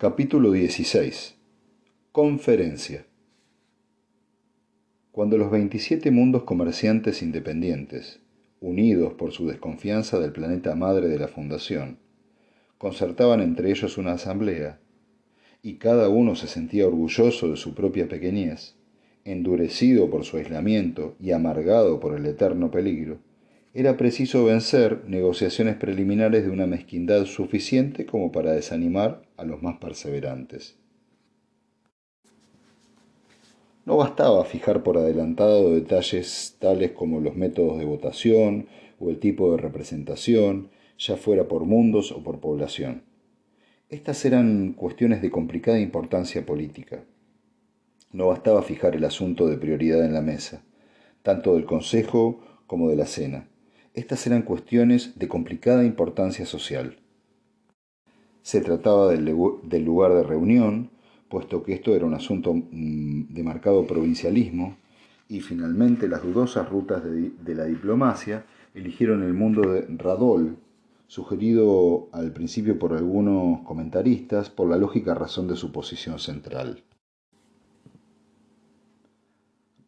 Capítulo 16. Conferencia. Cuando los 27 mundos comerciantes independientes, unidos por su desconfianza del planeta madre de la Fundación, concertaban entre ellos una asamblea, y cada uno se sentía orgulloso de su propia pequeñez, endurecido por su aislamiento y amargado por el eterno peligro, era preciso vencer negociaciones preliminares de una mezquindad suficiente como para desanimar a los más perseverantes. No bastaba fijar por adelantado detalles tales como los métodos de votación o el tipo de representación, ya fuera por mundos o por población. Estas eran cuestiones de complicada importancia política. No bastaba fijar el asunto de prioridad en la mesa, tanto del Consejo como de la Cena estas eran cuestiones de complicada importancia social. Se trataba del, lugar de reunión, puesto que esto era un asunto mm, de marcado provincialismo, y finalmente las dudosas rutas de, de la diplomacia eligieron el mundo de Radol, sugerido al principio por algunos comentaristas por la lógica razón de su posición central.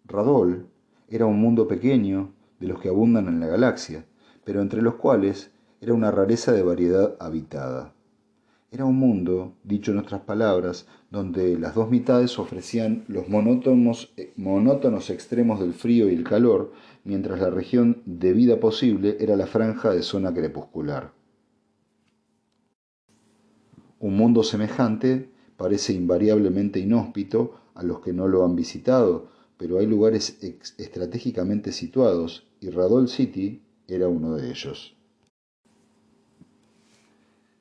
Radol era un mundo pequeño de los que abundan en la galaxia, pero entre los cuales era una rareza de variedad habitada. Era un mundo, dicho en otras palabras, donde las dos mitades ofrecían los monótonos, eh, monótonos extremos del frío y el calor, mientras la región de vida posible era la franja de zona crepuscular. Un mundo semejante parece invariablemente inhóspito a los que no lo han visitado, pero hay lugares estratégicamente situados y Radol City era uno de ellos.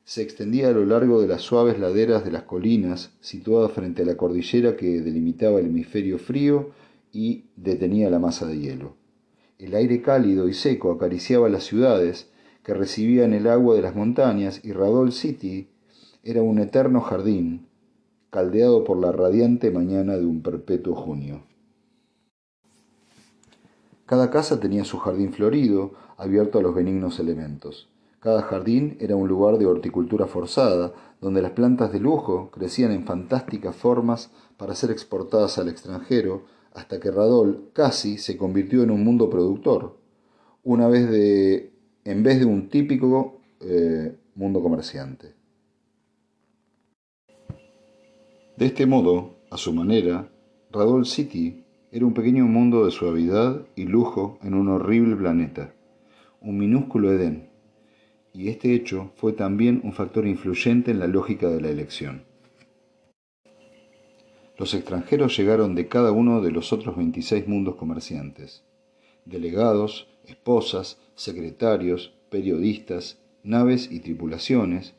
Se extendía a lo largo de las suaves laderas de las colinas, situadas frente a la cordillera que delimitaba el hemisferio frío y detenía la masa de hielo. El aire cálido y seco acariciaba las ciudades que recibían el agua de las montañas y Radol City era un eterno jardín, caldeado por la radiante mañana de un perpetuo junio. Cada casa tenía su jardín florido, abierto a los benignos elementos. Cada jardín era un lugar de horticultura forzada, donde las plantas de lujo crecían en fantásticas formas para ser exportadas al extranjero, hasta que Radol casi se convirtió en un mundo productor, una vez de, en vez de un típico eh, mundo comerciante. De este modo, a su manera, Radol City era un pequeño mundo de suavidad y lujo en un horrible planeta, un minúsculo Edén, y este hecho fue también un factor influyente en la lógica de la elección. Los extranjeros llegaron de cada uno de los otros 26 mundos comerciantes, delegados, esposas, secretarios, periodistas, naves y tripulaciones,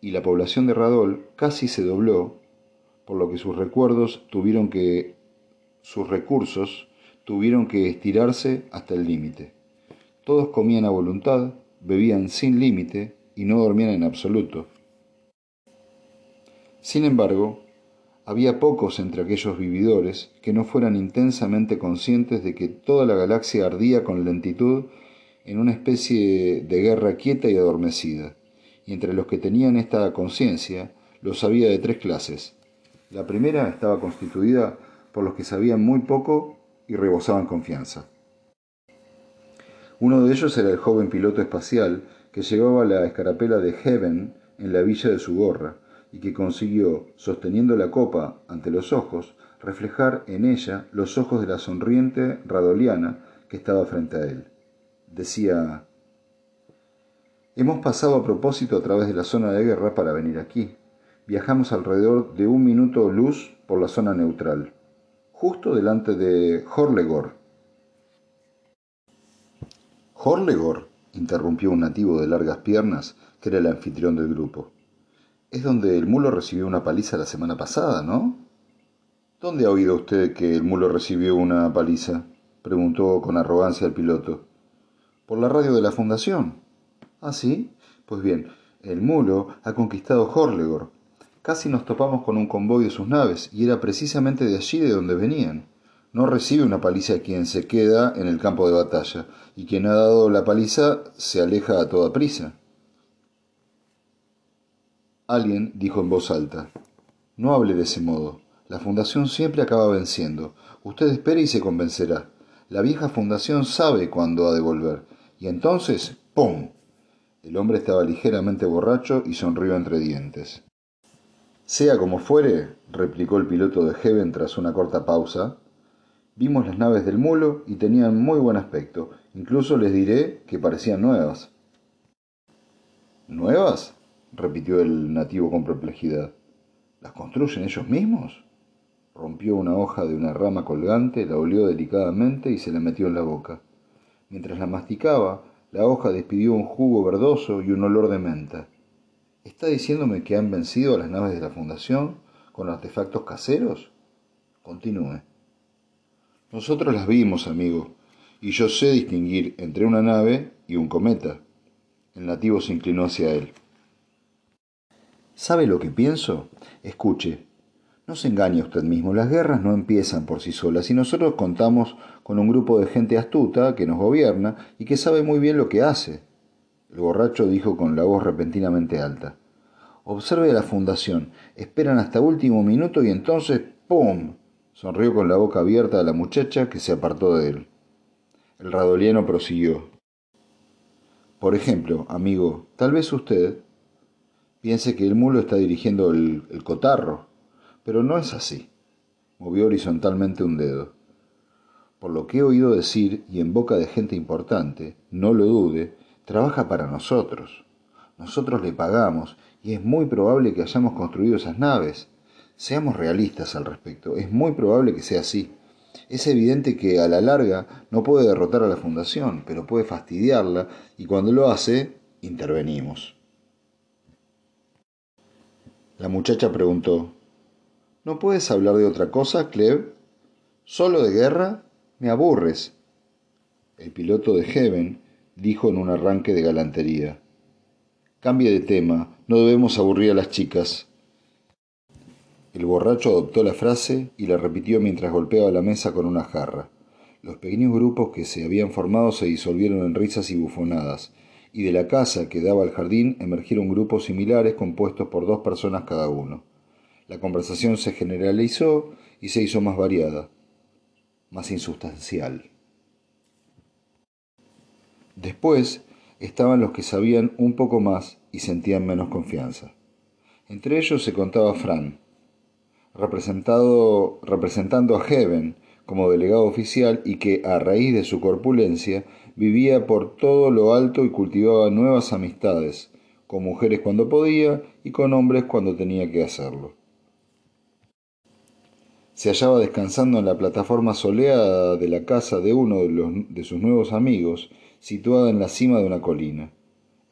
y la población de Radol casi se dobló, por lo que sus recuerdos tuvieron que sus recursos tuvieron que estirarse hasta el límite. Todos comían a voluntad, bebían sin límite y no dormían en absoluto. Sin embargo, había pocos entre aquellos vividores que no fueran intensamente conscientes de que toda la galaxia ardía con lentitud en una especie de guerra quieta y adormecida, y entre los que tenían esta conciencia los había de tres clases. La primera estaba constituida por los que sabían muy poco y rebosaban confianza. Uno de ellos era el joven piloto espacial que llevaba la escarapela de Heaven en la villa de su gorra y que consiguió, sosteniendo la copa ante los ojos, reflejar en ella los ojos de la sonriente radoliana que estaba frente a él. Decía, Hemos pasado a propósito a través de la zona de guerra para venir aquí. Viajamos alrededor de un minuto luz por la zona neutral justo delante de Horlegor. Horlegor, interrumpió un nativo de largas piernas, que era el anfitrión del grupo. Es donde el mulo recibió una paliza la semana pasada, ¿no? ¿Dónde ha oído usted que el mulo recibió una paliza? preguntó con arrogancia el piloto. Por la radio de la fundación. ¿Ah, sí? Pues bien, el mulo ha conquistado Horlegor, Casi nos topamos con un convoy de sus naves, y era precisamente de allí de donde venían. No recibe una paliza quien se queda en el campo de batalla, y quien ha dado la paliza se aleja a toda prisa. Alguien dijo en voz alta, No hable de ese modo. La fundación siempre acaba venciendo. Usted espere y se convencerá. La vieja fundación sabe cuándo ha de volver. Y entonces, ¡pum! El hombre estaba ligeramente borracho y sonrió entre dientes. Sea como fuere, replicó el piloto de Heaven tras una corta pausa, vimos las naves del mulo y tenían muy buen aspecto. Incluso les diré que parecían nuevas. ¿Nuevas? repitió el nativo con perplejidad. ¿Las construyen ellos mismos? Rompió una hoja de una rama colgante, la olió delicadamente y se la metió en la boca. Mientras la masticaba, la hoja despidió un jugo verdoso y un olor de menta. ¿Está diciéndome que han vencido a las naves de la Fundación con artefactos caseros? Continúe. Nosotros las vimos, amigo, y yo sé distinguir entre una nave y un cometa. El nativo se inclinó hacia él. ¿Sabe lo que pienso? Escuche, no se engañe usted mismo, las guerras no empiezan por sí solas y nosotros contamos con un grupo de gente astuta que nos gobierna y que sabe muy bien lo que hace. El borracho dijo con la voz repentinamente alta. Observe la fundación, esperan hasta último minuto y entonces ¡pum! sonrió con la boca abierta a la muchacha que se apartó de él. El radoliano prosiguió. Por ejemplo, amigo, tal vez usted Piense que el mulo está dirigiendo el, el cotarro, pero no es así. Movió horizontalmente un dedo. Por lo que he oído decir, y en boca de gente importante, no lo dude, trabaja para nosotros. Nosotros le pagamos, y es muy probable que hayamos construido esas naves. Seamos realistas al respecto, es muy probable que sea así. Es evidente que a la larga no puede derrotar a la Fundación, pero puede fastidiarla, y cuando lo hace, intervenimos. La muchacha preguntó, ¿No puedes hablar de otra cosa, Cleve? ¿Solo de guerra? Me aburres. El piloto de Heaven dijo en un arranque de galantería. Cambie de tema, no debemos aburrir a las chicas. El borracho adoptó la frase y la repitió mientras golpeaba la mesa con una jarra. Los pequeños grupos que se habían formado se disolvieron en risas y bufonadas, y de la casa que daba al jardín emergieron grupos similares compuestos por dos personas cada uno. La conversación se generalizó y se hizo más variada, más insustancial. Después estaban los que sabían un poco más y sentían menos confianza. Entre ellos se contaba Fran, representado, representando a Heaven como delegado oficial y que, a raíz de su corpulencia, vivía por todo lo alto y cultivaba nuevas amistades, con mujeres cuando podía y con hombres cuando tenía que hacerlo. Se hallaba descansando en la plataforma soleada de la casa de uno de, de sus nuevos amigos, situada en la cima de una colina.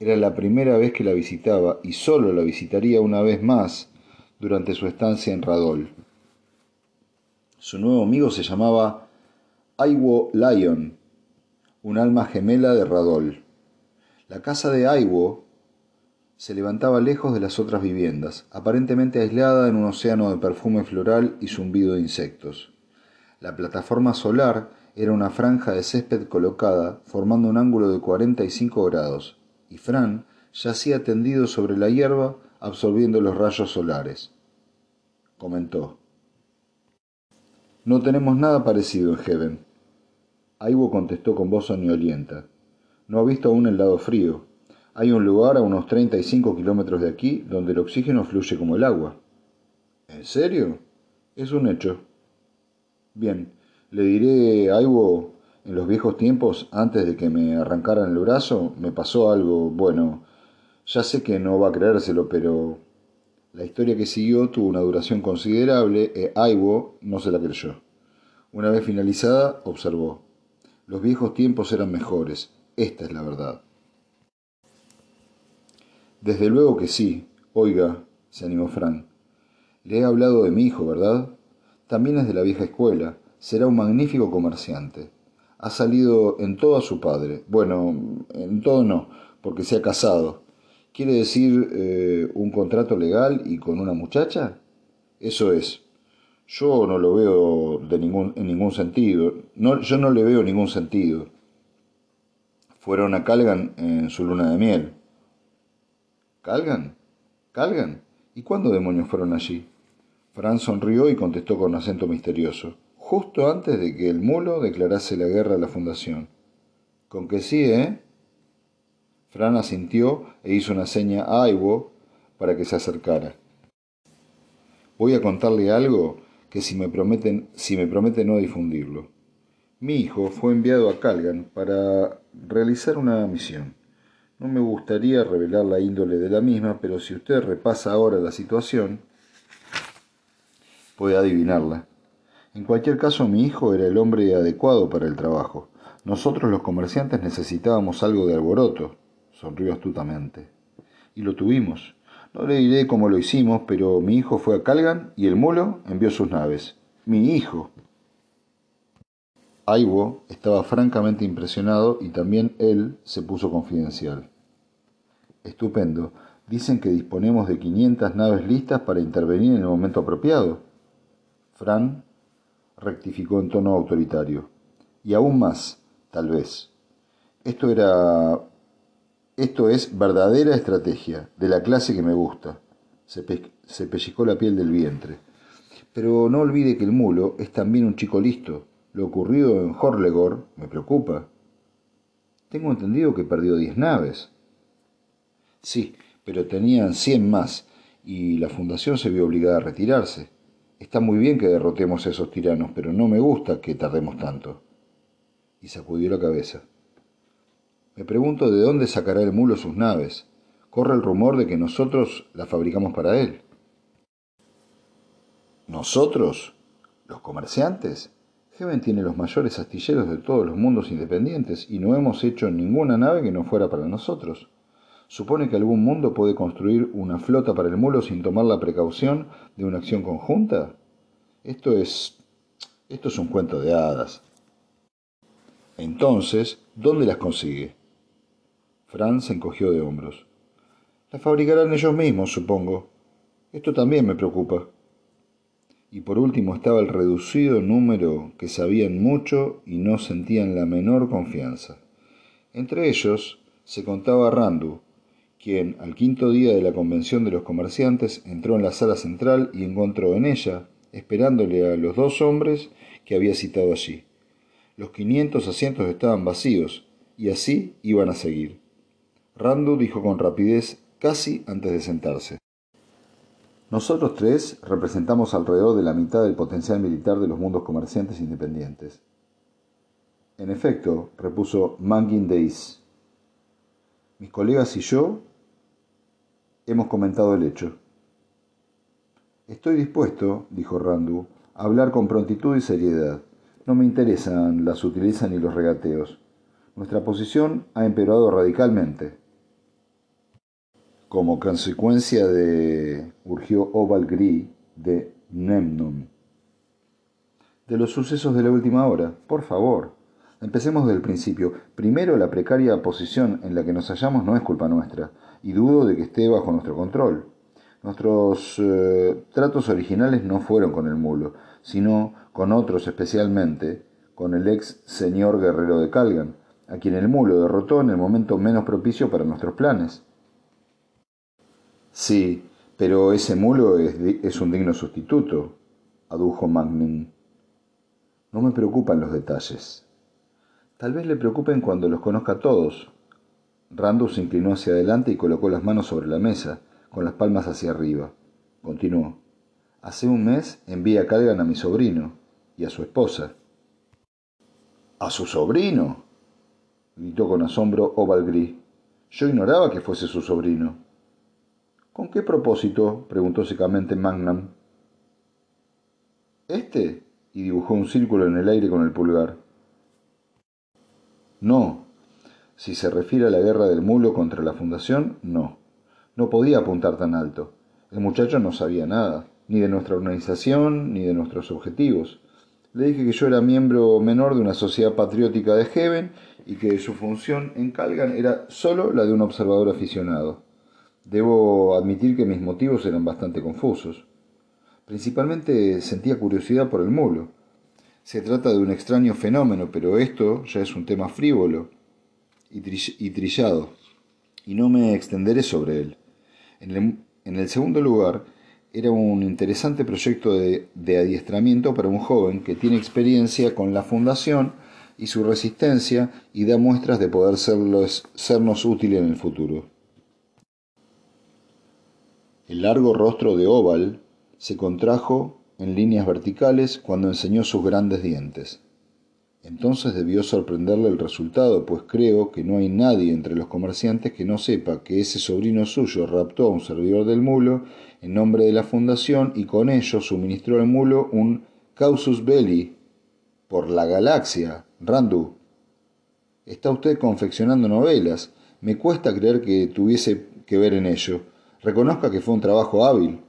Era la primera vez que la visitaba y solo la visitaría una vez más durante su estancia en Radol. Su nuevo amigo se llamaba Iwo Lyon un alma gemela de Radol. La casa de Aiwo se levantaba lejos de las otras viviendas, aparentemente aislada en un océano de perfume floral y zumbido de insectos. La plataforma solar era una franja de césped colocada, formando un ángulo de 45 grados, y Fran yacía tendido sobre la hierba, absorbiendo los rayos solares. Comentó. No tenemos nada parecido en Heaven. Aibo contestó con voz soñolienta. No ha visto aún el lado frío. Hay un lugar a unos 35 kilómetros de aquí donde el oxígeno fluye como el agua. ¿En serio? Es un hecho. Bien, le diré a Aibo, en los viejos tiempos, antes de que me arrancaran el brazo, me pasó algo, bueno, ya sé que no va a creérselo, pero la historia que siguió tuvo una duración considerable e Aibo no se la creyó. Una vez finalizada, observó. Los viejos tiempos eran mejores, esta es la verdad. Desde luego que sí. Oiga, se animó Frank. Le he hablado de mi hijo, ¿verdad? También es de la vieja escuela. Será un magnífico comerciante. Ha salido en todo a su padre. Bueno, en todo no, porque se ha casado. ¿Quiere decir eh, un contrato legal y con una muchacha? Eso es. Yo no lo veo de ningún, en ningún sentido. Yo no le veo ningún sentido. Fueron a Calgan en su luna de miel. ¿Calgan? ¿Calgan? ¿Y cuándo demonios fueron allí? Fran sonrió y contestó con acento misterioso, justo antes de que el mulo declarase la guerra a la fundación. Con que sí, ¿eh? Fran asintió e hizo una seña a Ivo para que se acercara. Voy a contarle algo que si me prometen, si me promete no difundirlo. Mi hijo fue enviado a Calgan para realizar una misión. No me gustaría revelar la índole de la misma, pero si usted repasa ahora la situación, puede adivinarla. En cualquier caso, mi hijo era el hombre adecuado para el trabajo. Nosotros los comerciantes necesitábamos algo de alboroto, sonrió astutamente. Y lo tuvimos. No le diré cómo lo hicimos, pero mi hijo fue a Calgan y el mulo envió sus naves. Mi hijo. Aibo estaba francamente impresionado y también él se puso confidencial. Estupendo. Dicen que disponemos de 500 naves listas para intervenir en el momento apropiado. Fran rectificó en tono autoritario. Y aún más, tal vez. Esto era... Esto es verdadera estrategia, de la clase que me gusta. Se, se pellizcó la piel del vientre. Pero no olvide que el mulo es también un chico listo. Lo ocurrido en Horlegor me preocupa. Tengo entendido que perdió diez naves. Sí, pero tenían cien más y la fundación se vio obligada a retirarse. Está muy bien que derrotemos a esos tiranos, pero no me gusta que tardemos tanto. Y sacudió la cabeza. Me pregunto de dónde sacará el mulo sus naves. Corre el rumor de que nosotros las fabricamos para él. ¿Nosotros? ¿Los comerciantes? Heaven tiene los mayores astilleros de todos los mundos independientes y no hemos hecho ninguna nave que no fuera para nosotros. ¿Supone que algún mundo puede construir una flota para el mulo sin tomar la precaución de una acción conjunta? Esto es... esto es un cuento de hadas. Entonces, ¿dónde las consigue? Franz se encogió de hombros. Las fabricarán ellos mismos, supongo. Esto también me preocupa y por último estaba el reducido número que sabían mucho y no sentían la menor confianza. Entre ellos se contaba Randu, quien al quinto día de la convención de los comerciantes entró en la sala central y encontró en ella, esperándole a los dos hombres que había citado allí. Los quinientos asientos estaban vacíos, y así iban a seguir. Randu dijo con rapidez casi antes de sentarse. Nosotros tres representamos alrededor de la mitad del potencial militar de los mundos comerciantes independientes. En efecto, repuso Mangin Deis, mis colegas y yo hemos comentado el hecho. Estoy dispuesto, dijo Randu, a hablar con prontitud y seriedad. No me interesan las sutilezas ni los regateos. Nuestra posición ha empeorado radicalmente como consecuencia de, urgió Ovalgri de Nemnum. De los sucesos de la última hora, por favor. Empecemos del principio. Primero, la precaria posición en la que nos hallamos no es culpa nuestra, y dudo de que esté bajo nuestro control. Nuestros eh, tratos originales no fueron con el mulo, sino con otros especialmente, con el ex señor guerrero de Calgan, a quien el mulo derrotó en el momento menos propicio para nuestros planes. Sí, pero ese mulo es, un digno sustituto, adujo Magnin. No me preocupan los detalles. Tal vez le preocupen cuando los conozca todos. Randall se inclinó hacia adelante y colocó las manos sobre la mesa, con las palmas hacia arriba. Continuó. Hace un mes envié a Calgan a mi sobrino y a su esposa. ¿A su sobrino? gritó con asombro Ovalgris. Yo ignoraba que fuese su sobrino. ¿Con qué propósito? preguntó secamente Magnam. ¿Este? y dibujó un círculo en el aire con el pulgar. No. Si se refiere a la guerra del mulo contra la fundación, no. No podía apuntar tan alto. El muchacho no sabía nada, ni de nuestra organización, ni de nuestros objetivos. Le dije que yo era miembro menor de una sociedad patriótica de Heaven y que su función en Calgan era solo la de un observador aficionado. Debo admitir que mis motivos eran bastante confusos. Principalmente sentía curiosidad por el mulo. Se trata de un extraño fenómeno, pero esto ya es un tema frívolo y, trillado, y no me extenderé sobre él. En el, segundo lugar, era un interesante proyecto de, de, adiestramiento para un joven que tiene experiencia con la fundación y su resistencia y da muestras de poder serlos, sernos útil en el futuro. El largo rostro de Oval se contrajo en líneas verticales cuando enseñó sus grandes dientes. Entonces debió sorprenderle el resultado, pues creo que no hay nadie entre los comerciantes que no sepa que ese sobrino suyo raptó a un servidor del mulo en nombre de la fundación y con ello suministró al mulo un causus belli por la galaxia. Randu, está usted confeccionando novelas. Me cuesta creer que tuviese que ver en ello. Reconozca que fue un trabajo hábil.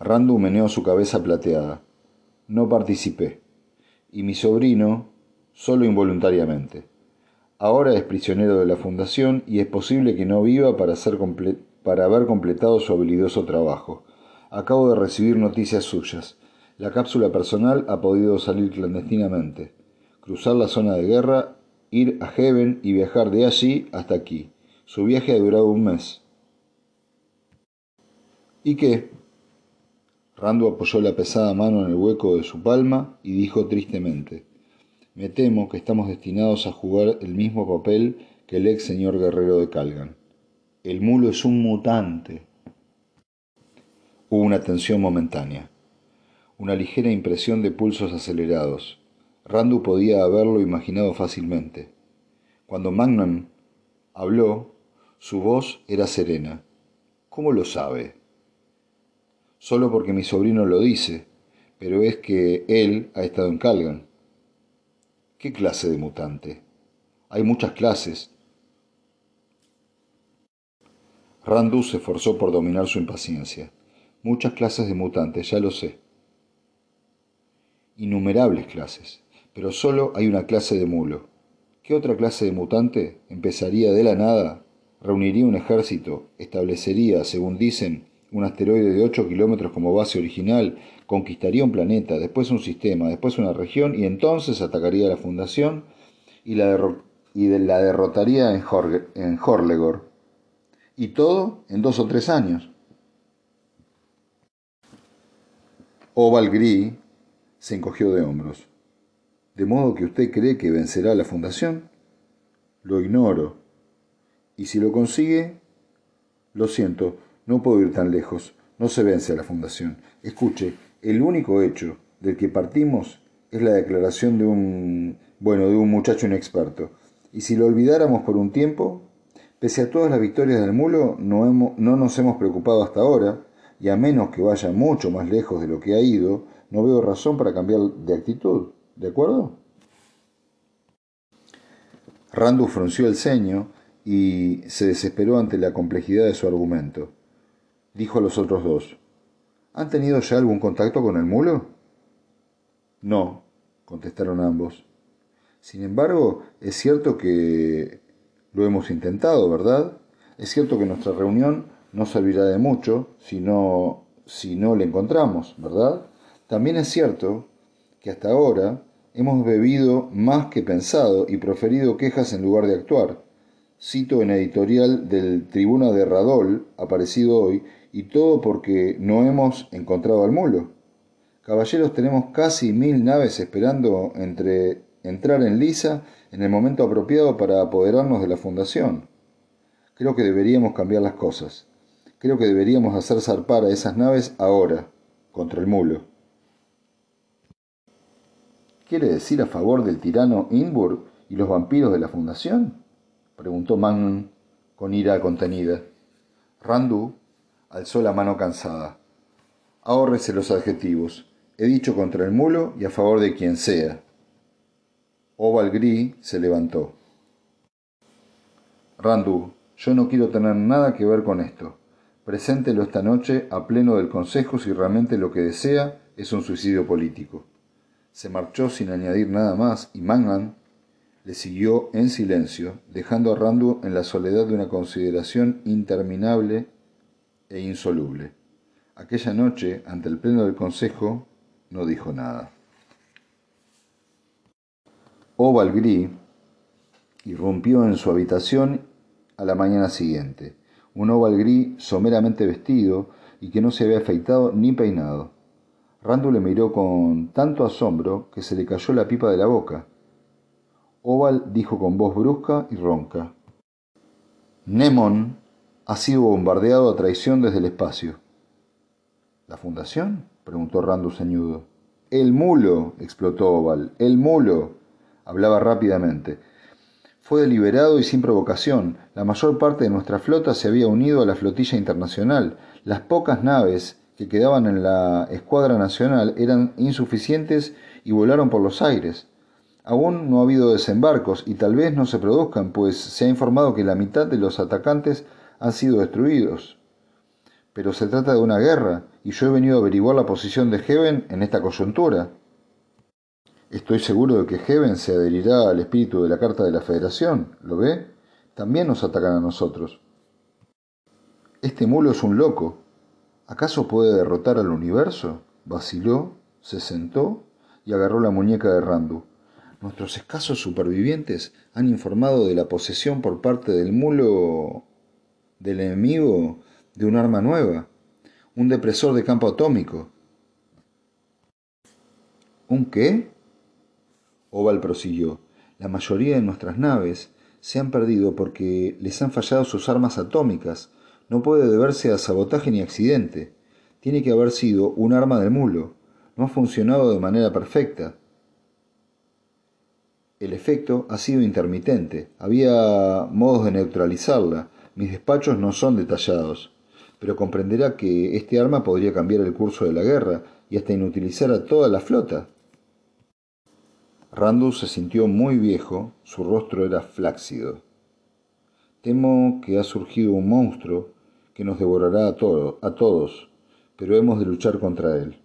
Randu meneó su cabeza plateada no participé, y mi sobrino solo involuntariamente. Ahora es prisionero de la fundación y es posible que no viva para, para haber completado su habilidoso trabajo. Acabo de recibir noticias suyas. La cápsula personal ha podido salir clandestinamente, cruzar la zona de guerra, ir a Heaven y viajar de allí hasta aquí. Su viaje ha durado un mes. ¿Y qué? Rando apoyó la pesada mano en el hueco de su palma y dijo tristemente, Me temo que estamos destinados a jugar el mismo papel que el ex señor guerrero de Calgan. El mulo es un mutante. Hubo una tensión momentánea, una ligera impresión de pulsos acelerados. Randu podía haberlo imaginado fácilmente. Cuando Magnum habló, su voz era serena. ¿Cómo lo sabe? Solo porque mi sobrino lo dice, pero es que él ha estado en Calgan. ¿Qué clase de mutante? Hay muchas clases. Randu se esforzó por dominar su impaciencia. Muchas clases de mutantes, ya lo sé. Innumerables clases, pero solo hay una clase de mulo. ¿Qué otra clase de mutante empezaría de la nada, reuniría un ejército, establecería, según dicen, un asteroide de 8 kilómetros como base original, conquistaría un planeta, después un sistema, después una región y entonces atacaría la fundación y la, derrotaría en, Horlegor. Y todo en dos o tres años. Oval Gris se encogió de hombros. ¿De modo que usted cree que vencerá la fundación? Lo ignoro. Y si lo consigue, lo siento, no puedo ir tan lejos. No se vence a la fundación. Escuche, el único hecho del que partimos es la declaración de un, bueno, de un muchacho inexperto. Y si lo olvidáramos por un tiempo, pese a todas las victorias del mulo, no, hemos, no nos hemos preocupado hasta ahora, y a menos que vaya mucho más lejos de lo que ha ido, no veo razón para cambiar de actitud. ¿De acuerdo? Randu frunció el ceño y se desesperó ante la complejidad de su argumento dijo a los otros dos. ¿Han tenido ya algún contacto con el mulo? No, contestaron ambos. Sin embargo, es cierto que lo hemos intentado, ¿verdad? Es cierto que nuestra reunión no servirá de mucho si no, si no le encontramos, ¿verdad? También es cierto que hasta ahora hemos bebido más que pensado y proferido quejas en lugar de actuar. Cito en editorial del Tribuna de Radol, aparecido hoy, y todo porque no hemos encontrado al mulo. Caballeros, tenemos casi mil naves esperando entre entrar en Lisa en el momento apropiado para apoderarnos de la fundación. Creo que deberíamos cambiar las cosas. Creo que deberíamos hacer zarpar a esas naves ahora, contra el mulo. ¿Quiere decir a favor del tirano Inburg y los vampiros de la fundación? preguntó Magnum con ira contenida. Randu alzó la mano cansada. Ahórrese los adjetivos. He dicho contra el mulo y a favor de quien sea. Oval Gris se levantó. Randu, yo no quiero tener nada que ver con esto. Preséntelo esta noche a pleno del Consejo si realmente lo que desea es un suicidio político. Se marchó sin añadir nada más y Mangan le siguió en silencio, dejando a Randu en la soledad de una consideración interminable e insoluble. Aquella noche, ante el pleno del Consejo, no dijo nada. Oval Gris irrumpió en su habitación a la mañana siguiente. un oval gris someramente vestido y que no se había afeitado ni peinado. Randu le miró con tanto asombro que se le cayó la pipa de la boca. Oval dijo con voz brusca y ronca. Nemon ha sido bombardeado a traición desde el espacio. ¿La fundación? preguntó Randu ceñudo. El mulo, explotó Oval. El mulo. Hablaba rápidamente. Fue deliberado y sin provocación. La mayor parte de nuestra flota se había unido a la flotilla internacional. Las pocas naves que quedaban en la escuadra nacional eran insuficientes y volaron por los aires. Aún no ha habido desembarcos y tal vez no se produzcan, pues se ha informado que la mitad de los atacantes han sido destruidos. Pero se trata de una guerra y yo he venido a averiguar la posición de Heaven en esta coyuntura. Estoy seguro de que Heaven se adherirá al espíritu de la Carta de la Federación, ¿lo ve? También nos atacan a nosotros. Este mulo es un loco. ¿Acaso puede derrotar al universo? Vaciló, se sentó y agarró la muñeca de Randu. Nuestros escasos supervivientes han informado de la posesión por parte del mulo del enemigo de un arma nueva, un depresor de campo atómico. ¿Un qué? Oval prosiguió, la mayoría de nuestras naves se han perdido porque les han fallado sus armas atómicas. No puede deberse a sabotaje ni accidente. Tiene que haber sido un arma del mulo. No ha funcionado de manera perfecta. El efecto ha sido intermitente. Había modos de neutralizarla. Mis despachos no son detallados. Pero comprenderá que este arma podría cambiar el curso de la guerra y hasta inutilizar a toda la flota. Randu se sintió muy viejo, su rostro era flácido. Temo que ha surgido un monstruo que nos devorará a, a todos, pero hemos de luchar contra él.